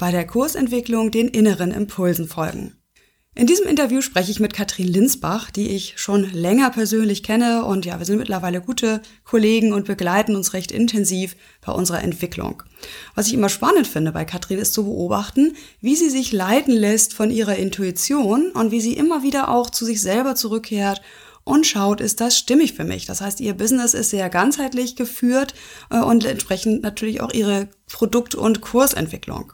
bei der Kursentwicklung den inneren Impulsen folgen. In diesem Interview spreche ich mit Katrin Linsbach, die ich schon länger persönlich kenne und ja, wir sind mittlerweile gute Kollegen und begleiten uns recht intensiv bei unserer Entwicklung. Was ich immer spannend finde bei Katrin ist zu beobachten, wie sie sich leiten lässt von ihrer Intuition und wie sie immer wieder auch zu sich selber zurückkehrt und schaut, ist das stimmig für mich? Das heißt, ihr Business ist sehr ganzheitlich geführt äh, und entsprechend natürlich auch ihre Produkt- und Kursentwicklung.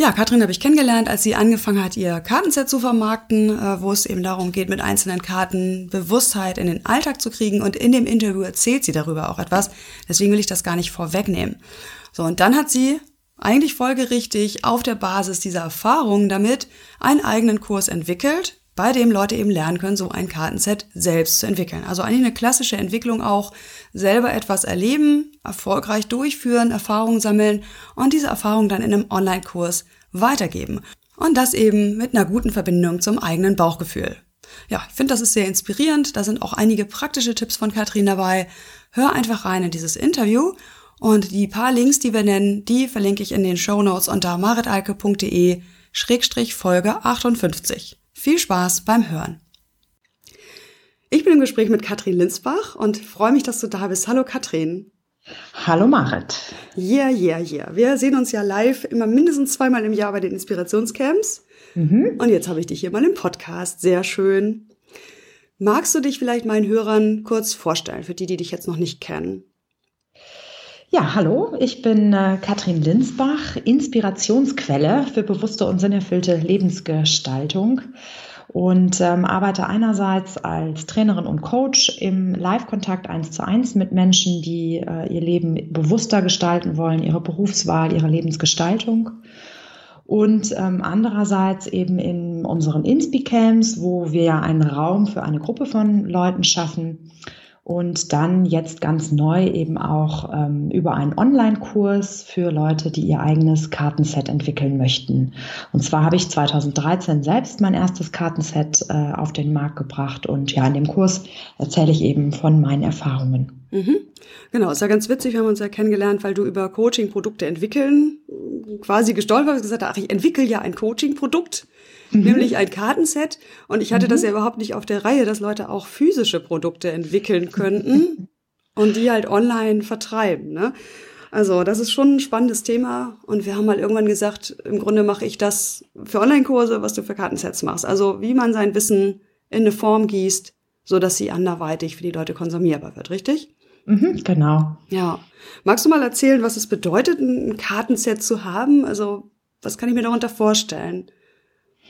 Ja, Katrin habe ich kennengelernt, als sie angefangen hat, ihr Kartenset zu vermarkten, äh, wo es eben darum geht, mit einzelnen Karten Bewusstheit in den Alltag zu kriegen. Und in dem Interview erzählt sie darüber auch etwas. Deswegen will ich das gar nicht vorwegnehmen. So, und dann hat sie eigentlich folgerichtig auf der Basis dieser Erfahrungen damit einen eigenen Kurs entwickelt, bei dem Leute eben lernen können, so ein Kartenset selbst zu entwickeln. Also eigentlich eine klassische Entwicklung auch, selber etwas erleben, erfolgreich durchführen, Erfahrungen sammeln und diese Erfahrungen dann in einem Online-Kurs weitergeben. Und das eben mit einer guten Verbindung zum eigenen Bauchgefühl. Ja, ich finde, das ist sehr inspirierend. Da sind auch einige praktische Tipps von Katrin dabei. Hör einfach rein in dieses Interview und die paar Links, die wir nennen, die verlinke ich in den Show Notes unter maritalke.de Schrägstrich Folge 58. Viel Spaß beim Hören. Ich bin im Gespräch mit Katrin Linsbach und freue mich, dass du da bist. Hallo Katrin. Hallo Marit. Yeah, yeah, yeah. Wir sehen uns ja live immer mindestens zweimal im Jahr bei den Inspirationscamps. Mhm. Und jetzt habe ich dich hier mal im Podcast. Sehr schön. Magst du dich vielleicht meinen Hörern kurz vorstellen, für die, die dich jetzt noch nicht kennen? Ja, hallo, ich bin äh, Katrin Linsbach, Inspirationsquelle für bewusste und sinnerfüllte Lebensgestaltung und ähm, arbeite einerseits als Trainerin und Coach im Live-Kontakt eins zu eins mit Menschen, die äh, ihr Leben bewusster gestalten wollen, ihre Berufswahl, ihre Lebensgestaltung. Und ähm, andererseits eben in unseren Inspi-Camps, wo wir einen Raum für eine Gruppe von Leuten schaffen, und dann jetzt ganz neu eben auch ähm, über einen Online-Kurs für Leute, die ihr eigenes Kartenset entwickeln möchten. Und zwar habe ich 2013 selbst mein erstes Kartenset äh, auf den Markt gebracht und ja, in dem Kurs erzähle ich eben von meinen Erfahrungen. Mhm. Genau, ist ja ganz witzig, wir haben uns ja kennengelernt, weil du über Coaching-Produkte entwickeln quasi gestolpert und gesagt, ach, ich entwickle ja ein Coaching-Produkt mhm. nämlich ein Kartenset. Und ich hatte mhm. das ja überhaupt nicht auf der Reihe, dass Leute auch physische Produkte entwickeln könnten und die halt online vertreiben. Ne? Also das ist schon ein spannendes Thema. Und wir haben mal halt irgendwann gesagt, im Grunde mache ich das für Online-Kurse, was du für Kartensets machst. Also wie man sein Wissen in eine Form gießt, so dass sie anderweitig für die Leute konsumierbar wird, richtig? Mhm, genau. Ja. Magst du mal erzählen, was es bedeutet, ein Kartenset zu haben? Also, was kann ich mir darunter vorstellen?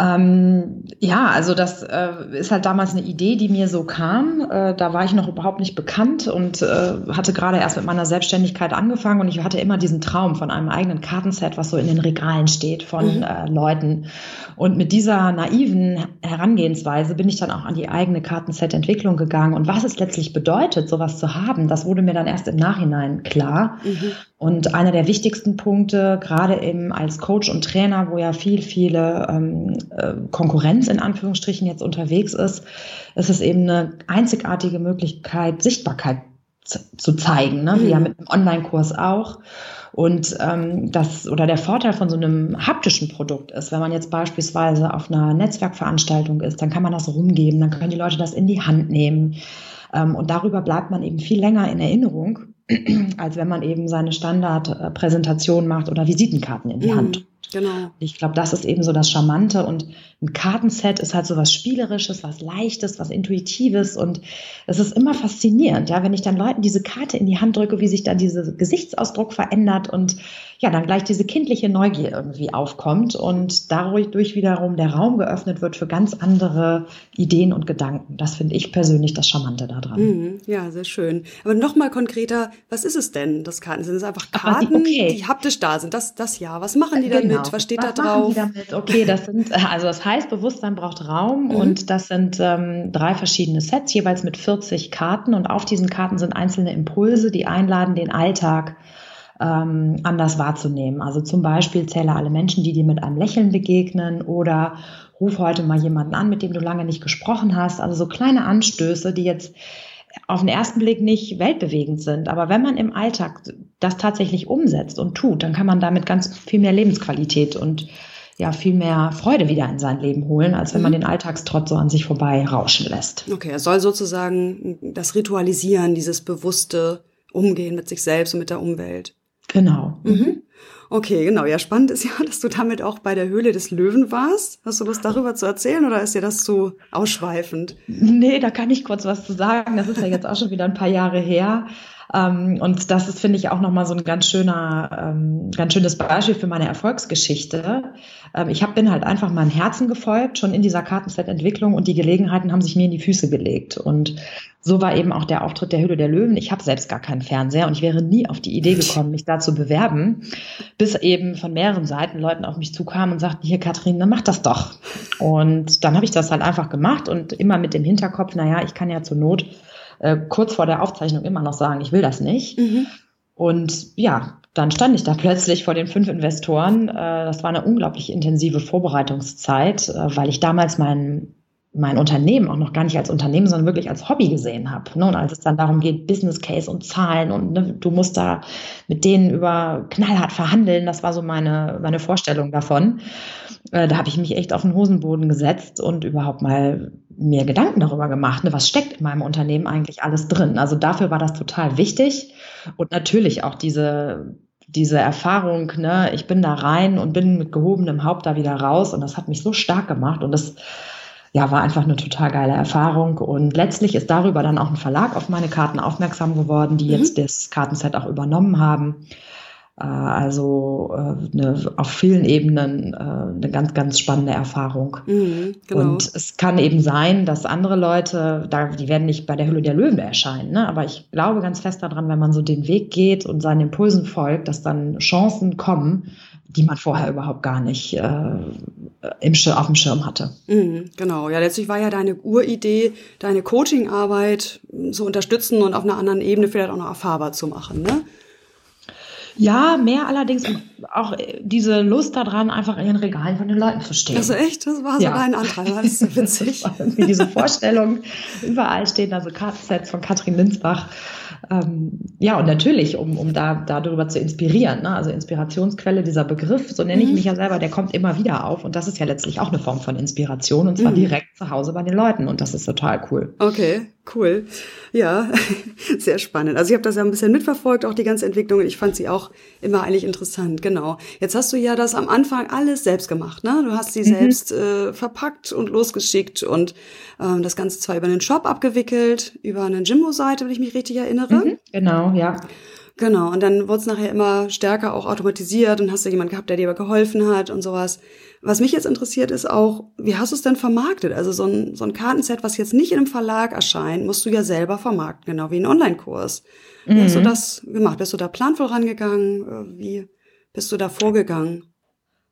Ähm, ja, also das äh, ist halt damals eine Idee, die mir so kam. Äh, da war ich noch überhaupt nicht bekannt und äh, hatte gerade erst mit meiner Selbstständigkeit angefangen und ich hatte immer diesen Traum von einem eigenen Kartenset, was so in den Regalen steht von mhm. Äh, Leuten. Und mit dieser naiven Herangehensweise bin ich dann auch an die eigene Kartenset-Entwicklung gegangen. Und was es letztlich bedeutet, sowas zu haben, das wurde mir dann erst im Nachhinein klar. Mhm. Und einer der wichtigsten Punkte, gerade eben als Coach und Trainer, wo ja viel, viele ähm, äh, Konkurrenz in Anführungsstrichen jetzt unterwegs ist, ist es eben eine einzigartige Möglichkeit, Sichtbarkeit zu zeigen, ne? wie ja mhm. mit einem Online-Kurs auch. Und ähm, das oder der Vorteil von so einem haptischen Produkt ist, wenn man jetzt beispielsweise auf einer Netzwerkveranstaltung ist, dann kann man das rumgeben, dann können die Leute das in die Hand nehmen. Ähm, und darüber bleibt man eben viel länger in Erinnerung als wenn man eben seine Standardpräsentation macht oder Visitenkarten in die mhm, Hand. Genau. Ich glaube, das ist eben so das Charmante und ein Kartenset ist halt so was Spielerisches, was Leichtes, was Intuitives und es ist immer faszinierend, ja, wenn ich dann Leuten diese Karte in die Hand drücke, wie sich dann dieser Gesichtsausdruck verändert und ja, dann gleich diese kindliche Neugier irgendwie aufkommt und dadurch wiederum der Raum geöffnet wird für ganz andere Ideen und Gedanken. Das finde ich persönlich das Charmante daran. Mhm, ja, sehr schön. Aber nochmal konkreter, was ist es denn, das Karten? Sind es einfach Karten, okay. die haptisch da sind? Das, das ja. Was machen die dann genau. Genau. Was steht Was da drauf? Machen die damit? Okay, das sind, also das heißt, Bewusstsein braucht Raum mhm. und das sind ähm, drei verschiedene Sets, jeweils mit 40 Karten und auf diesen Karten sind einzelne Impulse, die einladen, den Alltag ähm, anders wahrzunehmen. Also zum Beispiel zähle alle Menschen, die dir mit einem Lächeln begegnen oder ruf heute mal jemanden an, mit dem du lange nicht gesprochen hast. Also so kleine Anstöße, die jetzt auf den ersten Blick nicht weltbewegend sind. Aber wenn man im Alltag das tatsächlich umsetzt und tut, dann kann man damit ganz viel mehr Lebensqualität und ja viel mehr Freude wieder in sein Leben holen, als wenn man mhm. den Alltagstrott so an sich vorbei rauschen lässt. Okay, er soll sozusagen das Ritualisieren, dieses bewusste Umgehen mit sich selbst und mit der Umwelt. Genau. Mhm. Okay, genau. Ja, spannend ist ja, dass du damit auch bei der Höhle des Löwen warst. Hast du Lust darüber zu erzählen oder ist dir das zu ausschweifend? Nee, da kann ich kurz was zu sagen. Das ist ja jetzt auch schon wieder ein paar Jahre her. Ähm, und das ist, finde ich, auch nochmal so ein ganz schöner, ähm, ganz schönes Beispiel für meine Erfolgsgeschichte. Ähm, ich hab, bin halt einfach meinem Herzen gefolgt, schon in dieser Kartenset-Entwicklung und die Gelegenheiten haben sich mir in die Füße gelegt. Und so war eben auch der Auftritt der Höhle der Löwen. Ich habe selbst gar keinen Fernseher und ich wäre nie auf die Idee gekommen, mich da zu bewerben, bis eben von mehreren Seiten Leuten auf mich zukamen und sagten, hier Katrin, dann mach das doch. Und dann habe ich das halt einfach gemacht und immer mit dem Hinterkopf, naja, ich kann ja zur Not äh, kurz vor der Aufzeichnung immer noch sagen, ich will das nicht. Mhm. Und ja, dann stand ich da plötzlich vor den fünf Investoren. Äh, das war eine unglaublich intensive Vorbereitungszeit, äh, weil ich damals mein, mein Unternehmen auch noch gar nicht als Unternehmen, sondern wirklich als Hobby gesehen habe. Ne? Und als es dann darum geht, Business Case und Zahlen und ne, du musst da mit denen über knallhart verhandeln, das war so meine, meine Vorstellung davon. Äh, da habe ich mich echt auf den Hosenboden gesetzt und überhaupt mal mir Gedanken darüber gemacht, ne, was steckt in meinem Unternehmen eigentlich alles drin. Also dafür war das total wichtig und natürlich auch diese diese Erfahrung, ne, ich bin da rein und bin mit gehobenem Haupt da wieder raus und das hat mich so stark gemacht und das ja, war einfach eine total geile Erfahrung. Und letztlich ist darüber dann auch ein Verlag auf meine Karten aufmerksam geworden, die mhm. jetzt das Kartenset auch übernommen haben. Äh, also äh, eine, auf vielen Ebenen äh, eine ganz, ganz spannende Erfahrung. Mhm, genau. Und es kann eben sein, dass andere Leute, da, die werden nicht bei der Hülle der Löwen erscheinen, ne? aber ich glaube ganz fest daran, wenn man so den Weg geht und seinen Impulsen folgt, dass dann Chancen kommen, die man vorher überhaupt gar nicht äh, im Schir auf dem Schirm hatte. Mhm, genau, ja, letztlich war ja deine Uridee, deine Coachingarbeit zu unterstützen und auf einer anderen Ebene vielleicht auch noch erfahrbar zu machen, ne? Ja, mehr allerdings auch äh, diese Lust daran, einfach in den Regalen von den Leuten zu stehen. Also echt, das war so ja. dein Anteil, das ist so witzig. Wie diese Vorstellung, überall stehen also Kartensets von Katrin Linsbach ähm, ja, und natürlich, um, um da darüber zu inspirieren. Ne? Also Inspirationsquelle, dieser Begriff, so nenne ich mhm. mich ja selber, der kommt immer wieder auf. Und das ist ja letztlich auch eine Form von Inspiration und zwar mhm. direkt zu Hause bei den Leuten. Und das ist total cool. Okay, cool. Ja, sehr spannend. Also ich habe das ja ein bisschen mitverfolgt, auch die ganze Entwicklung. Und ich fand sie auch immer eigentlich interessant. Genau. Jetzt hast du ja das am Anfang alles selbst gemacht. Ne? Du hast sie mhm. selbst äh, verpackt und losgeschickt und ähm, das Ganze zwar über einen Shop abgewickelt, über eine Jimbo-Seite, wenn ich mich richtig erinnere. Mhm, genau, ja. Genau, und dann wurde es nachher immer stärker auch automatisiert und hast du jemanden gehabt, der dir geholfen hat und sowas. Was mich jetzt interessiert ist auch, wie hast du es denn vermarktet? Also so ein, so ein Kartenset, was jetzt nicht in einem Verlag erscheint, musst du ja selber vermarkten, genau wie ein Online-Kurs. Wie mhm. hast du mhm. das gemacht? Bist du da planvoll rangegangen? Äh, wie bist du da vorgegangen?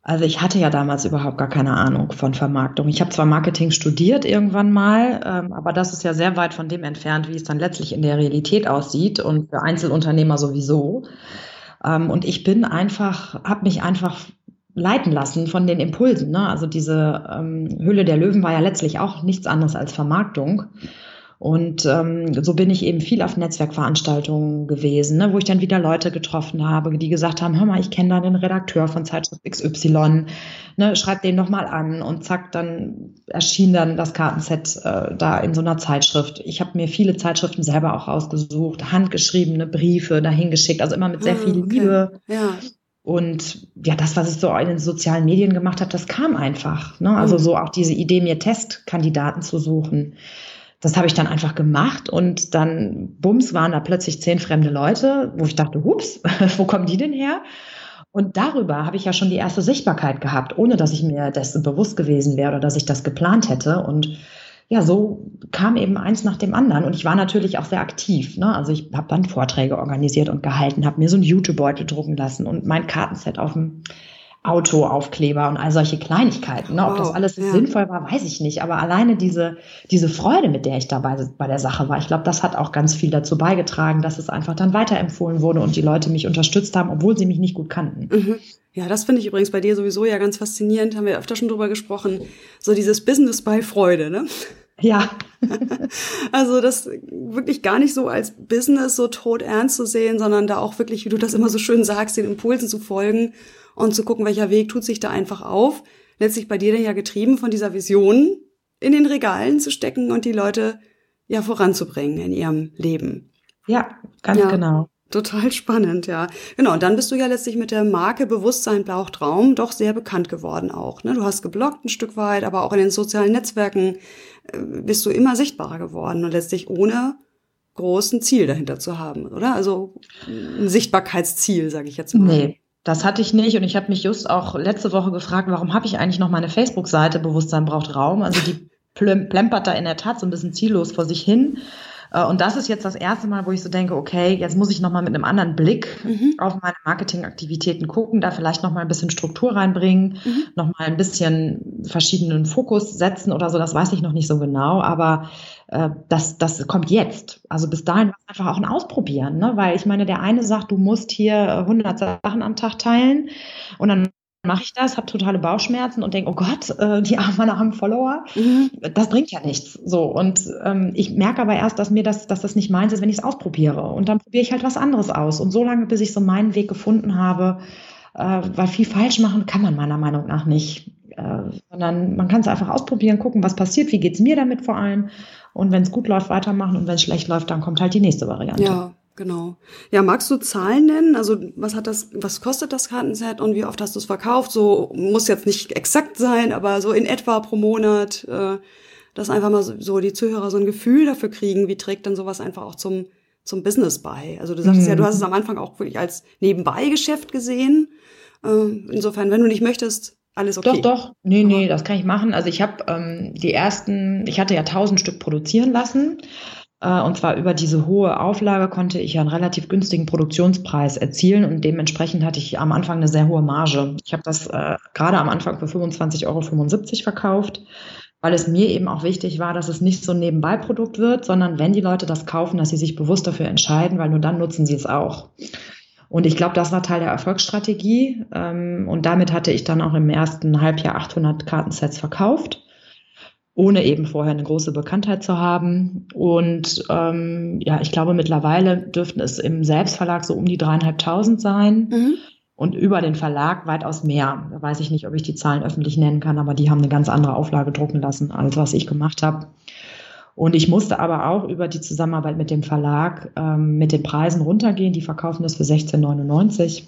Also ich hatte ja damals überhaupt gar keine Ahnung von Vermarktung. Ich habe zwar Marketing studiert irgendwann mal, ähm, aber das ist ja sehr weit von dem entfernt, wie es dann letztlich in der Realität aussieht und für Einzelunternehmer sowieso. Ähm, und ich bin einfach, habe mich einfach leiten lassen von den Impulsen. Ne? Also diese ähm, Hülle der Löwen war ja letztlich auch nichts anderes als Vermarktung. Und ähm, so bin ich eben viel auf Netzwerkveranstaltungen gewesen, ne, wo ich dann wieder Leute getroffen habe, die gesagt haben, hör mal, ich kenne da den Redakteur von Zeitschrift XY, ne, schreib den doch mal an und zack, dann erschien dann das Kartenset äh, da in so einer Zeitschrift. Ich habe mir viele Zeitschriften selber auch rausgesucht, handgeschriebene Briefe dahin geschickt, also immer mit sehr ah, viel okay. Liebe. Ja. Und ja, das, was ich so in den sozialen Medien gemacht habe, das kam einfach. Ne? Also mhm. so auch diese Idee, mir Testkandidaten zu suchen das habe ich dann einfach gemacht und dann, bums, waren da plötzlich zehn fremde Leute, wo ich dachte, hups, wo kommen die denn her? Und darüber habe ich ja schon die erste Sichtbarkeit gehabt, ohne dass ich mir dessen bewusst gewesen wäre oder dass ich das geplant hätte. Und ja, so kam eben eins nach dem anderen. Und ich war natürlich auch sehr aktiv. Ne? Also ich habe dann Vorträge organisiert und gehalten, habe mir so ein YouTube-Beutel drucken lassen und mein Kartenset auf dem Autoaufkleber und all solche Kleinigkeiten. Ne? Ob wow, das alles ja. sinnvoll war, weiß ich nicht. Aber alleine diese, diese Freude, mit der ich dabei bei der Sache war, ich glaube, das hat auch ganz viel dazu beigetragen, dass es einfach dann weiterempfohlen wurde und die Leute mich unterstützt haben, obwohl sie mich nicht gut kannten. Mhm. Ja, das finde ich übrigens bei dir sowieso ja ganz faszinierend, haben wir öfter schon drüber gesprochen. So dieses Business bei Freude, ne? Ja. also das wirklich gar nicht so als Business so tot ernst zu sehen, sondern da auch wirklich, wie du das immer so schön sagst, den Impulsen zu folgen und zu gucken, welcher Weg tut sich da einfach auf. Letztlich bei dir ja getrieben von dieser Vision, in den Regalen zu stecken und die Leute ja voranzubringen in ihrem Leben. Ja, ganz ja. genau. Total spannend, ja. Genau, und dann bist du ja letztlich mit der Marke Bewusstsein Blauchtraum doch sehr bekannt geworden auch. Ne? Du hast geblockt ein Stück weit, aber auch in den sozialen Netzwerken äh, bist du immer sichtbarer geworden und letztlich ohne großen Ziel dahinter zu haben, oder? Also ein Sichtbarkeitsziel, sage ich jetzt mal. Nee, das hatte ich nicht und ich habe mich just auch letzte Woche gefragt, warum habe ich eigentlich noch meine Facebook-Seite Bewusstsein braucht Raum? Also die plempert da in der Tat so ein bisschen ziellos vor sich hin. Äh, und das ist jetzt das erste Mal, wo ich so denke, okay, jetzt muss ich nochmal mit einem anderen Blick mhm. auf meine Marketingaktivitäten gucken, da vielleicht nochmal ein bisschen Struktur reinbringen, mhm. nochmal ein bisschen verschiedenen Fokus setzen oder so, das weiß ich noch nicht so genau, aber äh, das, das kommt jetzt. Also bis dahin war es einfach auch ein Ausprobieren, ne? weil ich meine, der eine sagt, du musst hier 100 Sachen am Tag teilen und dann mache ich das, habe totale Bauchschmerzen und denke, oh Gott, äh, die armen, meine armen Follower, mhm. das bringt ja nichts. So und ähm, ich merke aber erst, dass mir das, dass das nicht meins ist, wenn ich es ausprobiere und dann probiere ich halt was anderes aus und so lange, bis ich so meinen Weg gefunden habe, äh, weil viel falsch machen kann man meiner Meinung nach nicht, äh, sondern man kann es einfach ausprobieren, gucken, was passiert, wie geht's mir damit vor allem und wenn es gut läuft, weitermachen und wenn es schlecht läuft, dann kommt halt die nächste Variante. Ja. Genau. Ja, magst du Zahlen nennen? Also was hat das, was kostet das Kartenset und wie oft hast du es verkauft? So muss jetzt nicht exakt sein, aber so in etwa pro Monat, äh, dass einfach mal so, die Zuhörer so ein Gefühl dafür kriegen, wie trägt denn sowas einfach auch zum zum Business bei. Also du sagst mhm. ja, du hast es am Anfang auch wirklich als Nebenbei-Geschäft gesehen. Äh, insofern, wenn du nicht möchtest, alles okay. Doch, doch. Nee, nee, das kann ich machen. Also ich habe ähm, die ersten, ich hatte ja tausend Stück produzieren lassen äh, und zwar über diese hohe Auflage konnte ich ja einen relativ günstigen Produktionspreis erzielen und dementsprechend hatte ich am Anfang eine sehr hohe Marge. Ich habe das äh, gerade am Anfang für 25,75 Euro verkauft, weil es mir eben auch wichtig war, dass es nicht so ein Nebenbeiprodukt wird, sondern wenn die Leute das kaufen, dass sie sich bewusst dafür entscheiden, weil nur dann nutzen sie es auch. Und ich glaube, das war Teil der Erfolgsstrategie. Ähm, und damit hatte ich dann auch im ersten Halbjahr 800 Kartensets verkauft ohne eben vorher eine große Bekanntheit zu haben. Und ähm, ja, ich glaube, mittlerweile dürften es im Selbstverlag so um die dreieinhalbtausend sein. Mhm. Und über den Verlag weitaus mehr. Da weiß ich nicht, ob ich die Zahlen öffentlich nennen kann, aber die haben eine ganz andere Auflage drucken lassen, als was ich gemacht habe. Und ich musste aber auch über die Zusammenarbeit mit dem Verlag ähm, mit den Preisen runtergehen. Die verkaufen das für 16,99.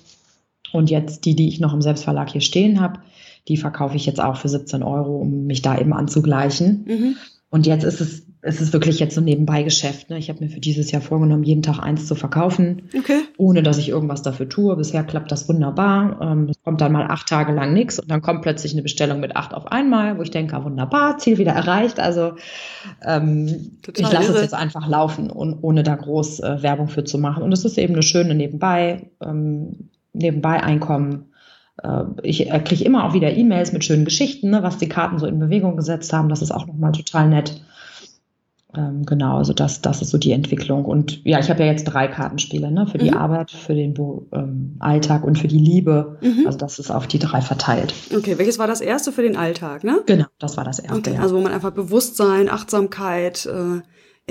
Und jetzt die, die ich noch im Selbstverlag hier stehen habe, die verkaufe ich jetzt auch für 17 Euro, um mich da eben anzugleichen. Mhm. Und jetzt ist es, es ist wirklich jetzt so ein Nebenbeigeschäft. Ne? Ich habe mir für dieses Jahr vorgenommen, jeden Tag eins zu verkaufen, okay. ohne dass ich irgendwas dafür tue. Bisher klappt das wunderbar. Ähm, es kommt dann mal acht Tage lang nichts und dann kommt plötzlich eine Bestellung mit acht auf einmal, wo ich denke, ah, wunderbar, Ziel wieder erreicht. Also ähm, ich lasse es jetzt einfach laufen, und, ohne da groß äh, Werbung für zu machen. Und es ist eben eine schöne Nebenbei, ähm, Nebenbei-Einkommen äh, ich äh, kriege immer auch wieder E-Mails mit schönen Geschichten, ne, was die Karten so in Bewegung gesetzt haben. Das ist auch nochmal total nett. Ähm, genau, also das, das ist so die Entwicklung. Und ja, ich habe ja jetzt drei Kartenspiele, ne, für die mhm. Arbeit, für den ähm, Alltag und für die Liebe. Mhm. Also das ist auf die drei verteilt. Okay, welches war das erste für den Alltag, ne? Genau, das war das erste. Okay, ja. Also wo man einfach Bewusstsein, Achtsamkeit äh,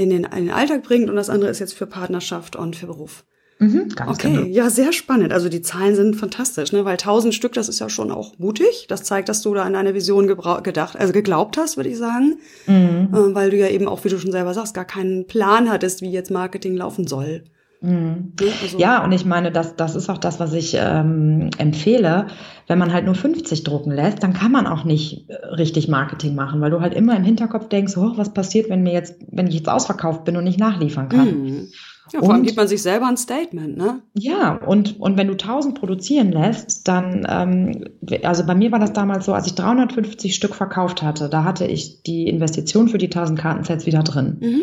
in, den, in den Alltag bringt und das andere ist jetzt für Partnerschaft und für Beruf. Mhm, ganz okay, genau. ja, sehr spannend. Also die Zahlen sind fantastisch, ne? weil tausend Stück, das ist ja schon auch mutig. Das zeigt, dass du da an deine Vision gedacht, also geglaubt hast, würde ich sagen, mhm. äh, weil du ja eben auch, wie du schon selber sagst, gar keinen Plan hattest, wie jetzt Marketing laufen soll. Mhm. Ne? Also, ja, und ich meine, das, das ist auch das, was ich ähm, empfehle. Wenn man halt nur 50 drucken lässt, dann kann man auch nicht äh, richtig Marketing machen, weil du halt immer im Hinterkopf denkst, oh, was passiert, wenn mir jetzt, wenn ich jetzt ausverkauft bin und nicht nachliefern kann. Mhm. Ja, vor allem gibt man sich selber ein Statement, ne? Ja, und, und wenn du 1000 produzieren lässt, dann, ähm, also bei mir war das damals so, als ich 350 Stück verkauft hatte, da hatte ich die Investition für die 1000 Kartensets wieder drin. Mhm.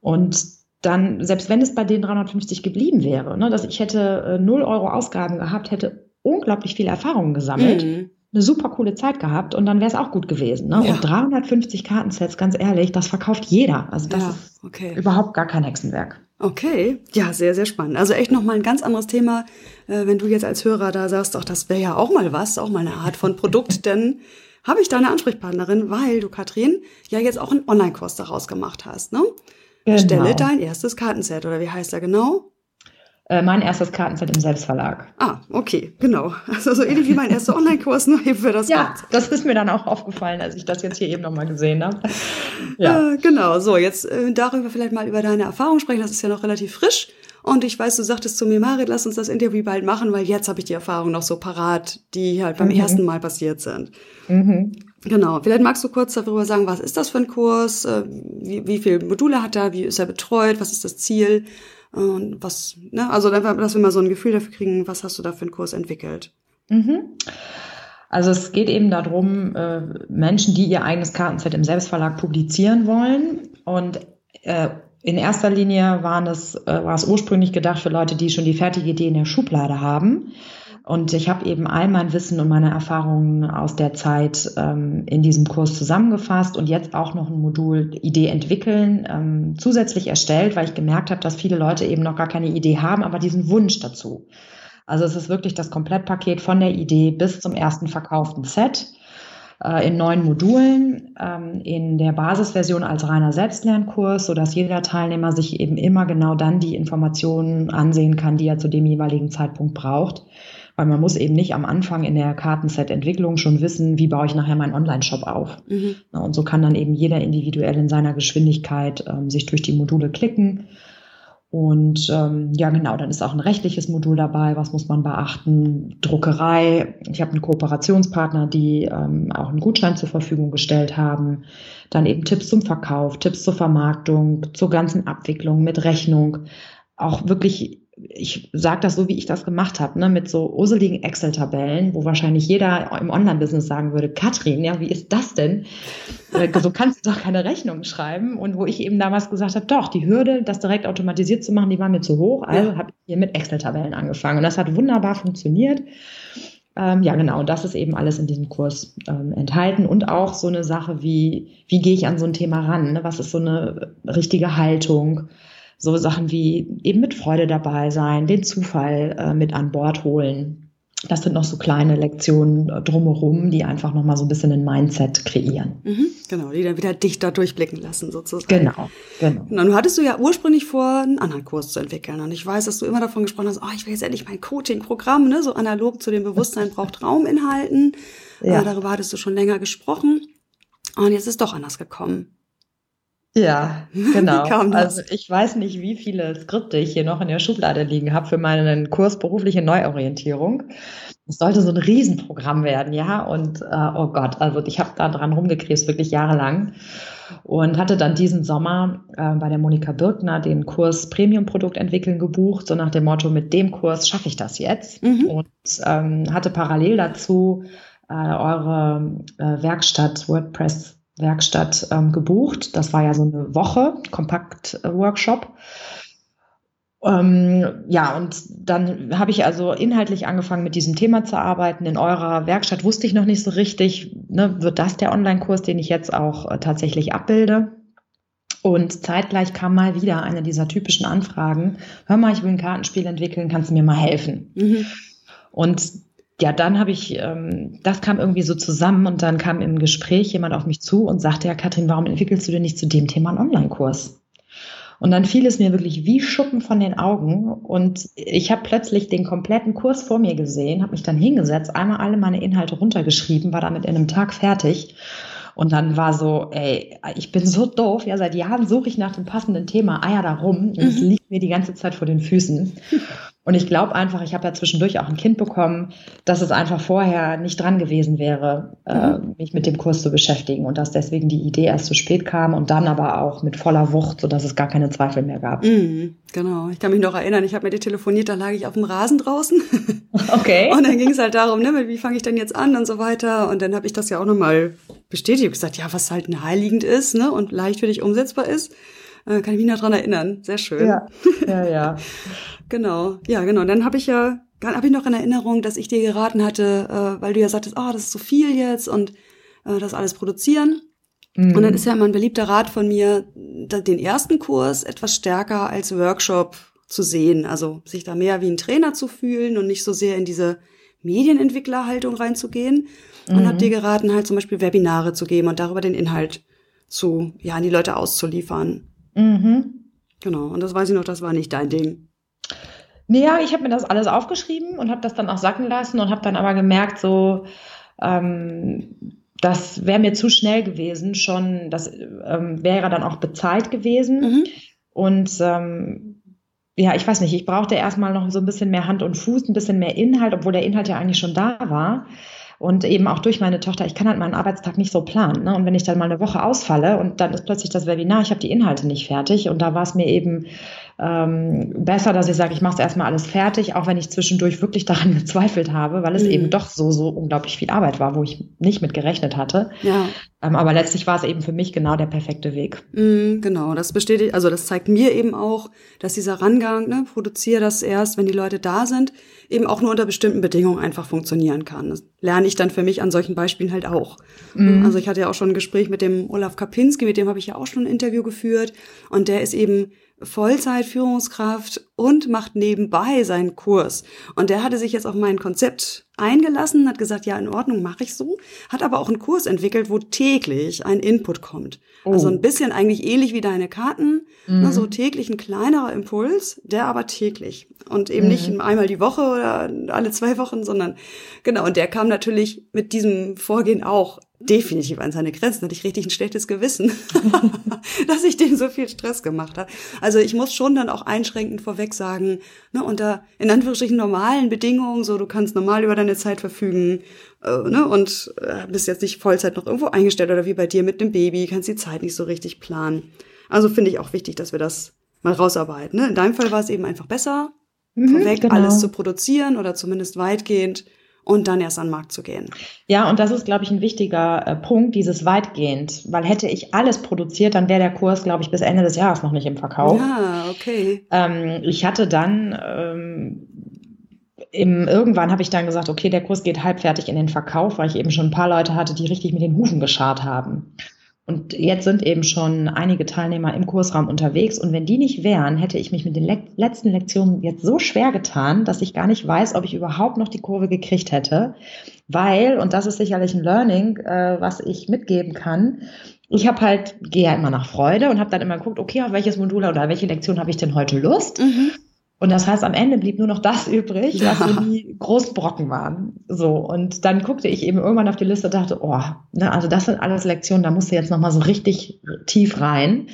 Und dann, selbst wenn es bei den 350 geblieben wäre, ne, dass ich hätte äh, 0 Euro Ausgaben gehabt, hätte unglaublich viel Erfahrung gesammelt. Mhm eine super coole Zeit gehabt und dann wäre es auch gut gewesen. Ne? Ja. Und 350 Kartensets, ganz ehrlich, das verkauft jeder. Also das ja, ist okay. überhaupt gar kein Hexenwerk. Okay, ja, sehr, sehr spannend. Also echt nochmal ein ganz anderes Thema, äh, wenn du jetzt als Hörer da sagst, ach, das wäre ja auch mal was, auch mal eine Art von Produkt, denn habe ich da eine Ansprechpartnerin, weil du, Katrin, ja jetzt auch einen Online-Kurs daraus gemacht hast, ne? Genau. Stelle dein erstes Kartenset, oder wie heißt er genau? Äh, mein erstes Kartenset im Selbstverlag. Ah, okay, genau. Also so ähnlich wie mein erster Online-Kurs, nur eben für das Ja, Kartenset. das ist mir dann auch aufgefallen, als ich das jetzt hier eben nochmal gesehen habe. Ja. Äh, genau, so, jetzt äh, darüber vielleicht mal über deine Erfahrung sprechen. Das ist ja noch relativ frisch. Und ich weiß, du sagtest zu mir, Marit, lass uns das Interview bald machen, weil jetzt habe ich die Erfahrung noch so parat, die halt beim mhm. ersten Mal passiert sind. Mhm. Genau. Vielleicht magst du kurz darüber sagen, was ist das für ein Kurs? Äh, wie, wie viele Module hat er? Wie ist er betreut? Was ist das Ziel? Und was, ne? Also, dass wir mal so ein Gefühl dafür kriegen, was hast du da für einen Kurs entwickelt? Mhm. Also es geht eben darum, äh, Menschen, die ihr eigenes Kartenset im Selbstverlag publizieren wollen. Und äh, in erster Linie waren es, äh, war es ursprünglich gedacht für Leute, die schon die fertige Idee in der Schublade haben und ich habe eben all mein Wissen und meine Erfahrungen aus der Zeit ähm, in diesem Kurs zusammengefasst und jetzt auch noch ein Modul Idee entwickeln ähm, zusätzlich erstellt, weil ich gemerkt habe, dass viele Leute eben noch gar keine Idee haben, aber diesen Wunsch dazu. Also es ist wirklich das Komplettpaket von der Idee bis zum ersten verkauften Set äh, in neun Modulen, ähm, in der Basisversion als reiner Selbstlernkurs, sodass jeder Teilnehmer sich eben immer genau dann die Informationen ansehen kann, die er zu dem jeweiligen Zeitpunkt braucht weil man muss eben nicht am Anfang in der Kartenset-Entwicklung schon wissen, wie baue ich nachher meinen Online-Shop auf. Mhm. Und so kann dann eben jeder individuell in seiner Geschwindigkeit ähm, sich durch die Module klicken. Und ähm, ja, genau, dann ist auch ein rechtliches Modul dabei. Was muss man beachten? Druckerei. Ich habe einen Kooperationspartner, die ähm, auch einen Gutschein zur Verfügung gestellt haben. Dann eben Tipps zum Verkauf, Tipps zur Vermarktung, zur ganzen Abwicklung mit Rechnung. Auch wirklich ich sage das so, wie ich das gemacht habe, ne, mit so useligen Excel-Tabellen, wo wahrscheinlich jeder im Online-Business sagen würde, Katrin, ja, wie ist das denn? Äh, so kannst du doch keine Rechnung schreiben. Und wo ich eben damals gesagt habe, doch, die Hürde, das direkt automatisiert zu machen, die war mir zu hoch. Also ja. habe ich hier mit Excel-Tabellen angefangen. Und das hat wunderbar funktioniert. Ähm, ja, genau, das ist eben alles in diesem Kurs ähm, enthalten. Und auch so eine Sache wie, wie gehe ich an so ein Thema ran? Ne? Was ist so eine richtige Haltung? So Sachen wie eben mit Freude dabei sein, den Zufall äh, mit an Bord holen. Das sind noch so kleine Lektionen äh, drumherum, die einfach nochmal so ein bisschen ein Mindset kreieren. Mhm, genau, die dann wieder dichter durchblicken lassen sozusagen. Genau, genau. Und dann hattest du ja ursprünglich vor, einen anderen Kurs zu entwickeln. Und ich weiß, dass du immer davon gesprochen hast, oh, ich will jetzt endlich mein Coaching-Programm, ne, so analog zu dem Bewusstsein braucht Rauminhalten. Ja. Äh, darüber hattest du schon länger gesprochen. Und jetzt ist doch anders gekommen. Ja, genau. Also ich weiß nicht, wie viele Skripte ich hier noch in der Schublade liegen habe für meinen Kurs berufliche Neuorientierung. Es sollte so ein Riesenprogramm werden, ja. Und äh, oh Gott, also ich habe da dran rumgekrebst, wirklich jahrelang. Und hatte dann diesen Sommer äh, bei der Monika Birkner den Kurs Premium-Produkt entwickeln gebucht, so nach dem Motto, mit dem Kurs schaffe ich das jetzt. Mhm. Und ähm, hatte parallel dazu äh, eure äh, Werkstatt WordPress Werkstatt ähm, gebucht. Das war ja so eine Woche, Kompakt-Workshop. Ähm, ja, und dann habe ich also inhaltlich angefangen, mit diesem Thema zu arbeiten. In eurer Werkstatt wusste ich noch nicht so richtig, ne, wird das der Online-Kurs, den ich jetzt auch äh, tatsächlich abbilde? Und zeitgleich kam mal wieder eine dieser typischen Anfragen. Hör mal, ich will ein Kartenspiel entwickeln, kannst du mir mal helfen? Mhm. Und ja, dann habe ich, ähm, das kam irgendwie so zusammen und dann kam im Gespräch jemand auf mich zu und sagte, ja, Katrin, warum entwickelst du denn nicht zu dem Thema einen Online-Kurs? Und dann fiel es mir wirklich wie Schuppen von den Augen und ich habe plötzlich den kompletten Kurs vor mir gesehen, habe mich dann hingesetzt, einmal alle meine Inhalte runtergeschrieben, war damit in einem Tag fertig und dann war so, ey, ich bin so doof, ja, seit Jahren suche ich nach dem passenden Thema, Eier da rum und es mhm. liegt mir die ganze Zeit vor den Füßen. Und ich glaube einfach, ich habe ja zwischendurch auch ein Kind bekommen, dass es einfach vorher nicht dran gewesen wäre, äh, mhm. mich mit dem Kurs zu beschäftigen und dass deswegen die Idee erst zu spät kam und dann aber auch mit voller Wucht, sodass es gar keine Zweifel mehr gab. Mhm, genau, ich kann mich noch erinnern, ich habe mit dir telefoniert, da lag ich auf dem Rasen draußen. Okay. und dann ging es halt darum, ne, wie fange ich denn jetzt an und so weiter. Und dann habe ich das ja auch nochmal bestätigt, gesagt, ja, was halt naheliegend ist ne, und leicht für dich umsetzbar ist. Äh, kann ich mich noch dran erinnern. Sehr schön. Ja, ja, ja. Genau, ja, genau. Dann habe ich ja habe ich noch in Erinnerung, dass ich dir geraten hatte, äh, weil du ja sagtest, ah, oh, das ist so viel jetzt und äh, das alles produzieren. Mhm. Und dann ist ja immer ein beliebter Rat von mir, den ersten Kurs etwas stärker als Workshop zu sehen. Also sich da mehr wie ein Trainer zu fühlen und nicht so sehr in diese Medienentwicklerhaltung reinzugehen. Mhm. Und habe dir geraten, halt zum Beispiel Webinare zu geben und darüber den Inhalt zu, ja, an die Leute auszuliefern. Mhm. Genau. Und das weiß ich noch, das war nicht dein Ding. Naja, ich habe mir das alles aufgeschrieben und habe das dann auch sacken lassen und habe dann aber gemerkt, so, ähm, das wäre mir zu schnell gewesen. Schon, das ähm, wäre dann auch bezahlt gewesen. Mhm. Und ähm, ja, ich weiß nicht, ich brauchte erstmal noch so ein bisschen mehr Hand und Fuß, ein bisschen mehr Inhalt, obwohl der Inhalt ja eigentlich schon da war. Und eben auch durch meine Tochter, ich kann halt meinen Arbeitstag nicht so planen. Ne? Und wenn ich dann mal eine Woche ausfalle und dann ist plötzlich das Webinar, ich habe die Inhalte nicht fertig. Und da war es mir eben ähm, besser, dass ich sage, ich mache es erstmal alles fertig, auch wenn ich zwischendurch wirklich daran gezweifelt habe, weil es mhm. eben doch so, so unglaublich viel Arbeit war, wo ich nicht mit gerechnet hatte. Ja. Ähm, aber letztlich war es eben für mich genau der perfekte Weg. Mhm, genau, das bestätigt, also das zeigt mir eben auch, dass dieser Rangang, ne, produziere das erst, wenn die Leute da sind, eben auch nur unter bestimmten Bedingungen einfach funktionieren kann. Das lerne ich dann für mich an solchen Beispielen halt auch. Mhm. Also ich hatte ja auch schon ein Gespräch mit dem Olaf Kapinski, mit dem habe ich ja auch schon ein Interview geführt und der ist eben Vollzeit-Führungskraft und macht nebenbei seinen Kurs. Und der hatte sich jetzt auf mein Konzept eingelassen, hat gesagt, ja, in Ordnung, mache ich so, hat aber auch einen Kurs entwickelt, wo täglich ein Input kommt. Oh. Also ein bisschen eigentlich ähnlich wie deine Karten, mhm. ne, so täglich ein kleinerer Impuls, der aber täglich. Und eben mhm. nicht einmal die Woche oder alle zwei Wochen, sondern genau, und der kam natürlich mit diesem Vorgehen auch definitiv an seine Grenzen. Hatte ich richtig ein schlechtes Gewissen, dass ich dem so viel Stress gemacht habe. Also ich muss schon dann auch einschränkend vorweg sagen, ne, unter in Anführungsstrichen normalen Bedingungen, so du kannst normal über deine Zeit verfügen äh, ne, und äh, bist jetzt nicht Vollzeit noch irgendwo eingestellt oder wie bei dir mit dem Baby, kannst die Zeit nicht so richtig planen. Also finde ich auch wichtig, dass wir das mal rausarbeiten. Ne? In deinem Fall war es eben einfach besser, mhm, vorweg genau. alles zu produzieren oder zumindest weitgehend und dann erst an den Markt zu gehen. Ja, und das ist, glaube ich, ein wichtiger äh, Punkt, dieses weitgehend, weil hätte ich alles produziert, dann wäre der Kurs, glaube ich, bis Ende des Jahres noch nicht im Verkauf. Ja, okay. Ähm, ich hatte dann ähm, im, irgendwann habe ich dann gesagt, okay, der Kurs geht halbfertig in den Verkauf, weil ich eben schon ein paar Leute hatte, die richtig mit den Hufen geschart haben. Und jetzt sind eben schon einige Teilnehmer im Kursraum unterwegs. Und wenn die nicht wären, hätte ich mich mit den le letzten Lektionen jetzt so schwer getan, dass ich gar nicht weiß, ob ich überhaupt noch die Kurve gekriegt hätte. Weil, und das ist sicherlich ein Learning, äh, was ich mitgeben kann, ich habe halt, gehe ja immer nach Freude und habe dann immer geguckt, okay, auf welches Modul oder welche Lektion habe ich denn heute Lust? Mhm. Und das heißt, am Ende blieb nur noch das übrig, was so die großen Brocken waren. So. Und dann guckte ich eben irgendwann auf die Liste und dachte, oh, ne, also das sind alles Lektionen, da musst du jetzt nochmal so richtig tief rein.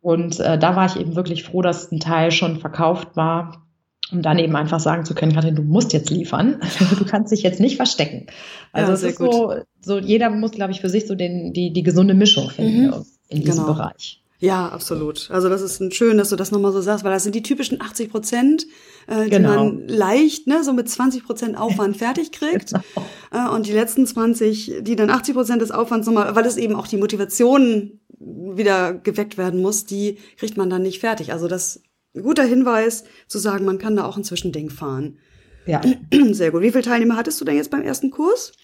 Und äh, da war ich eben wirklich froh, dass ein Teil schon verkauft war, um dann eben einfach sagen zu können, Katrin, du musst jetzt liefern. du kannst dich jetzt nicht verstecken. Also ja, es ist so, so, jeder muss, glaube ich, für sich so den, die, die gesunde Mischung finden mhm. in diesem genau. Bereich. Ja, absolut. Also das ist schön, dass du das nochmal so sagst, weil das sind die typischen 80 Prozent, äh, die genau. man leicht, ne, so mit 20 Prozent Aufwand fertig kriegt. Genau. Äh, und die letzten 20, die dann 80 Prozent des Aufwands nochmal, weil es eben auch die Motivation wieder geweckt werden muss, die kriegt man dann nicht fertig. Also das ein guter Hinweis zu sagen, man kann da auch ein Zwischending fahren. Ja. Sehr gut. Wie viele Teilnehmer hattest du denn jetzt beim ersten Kurs?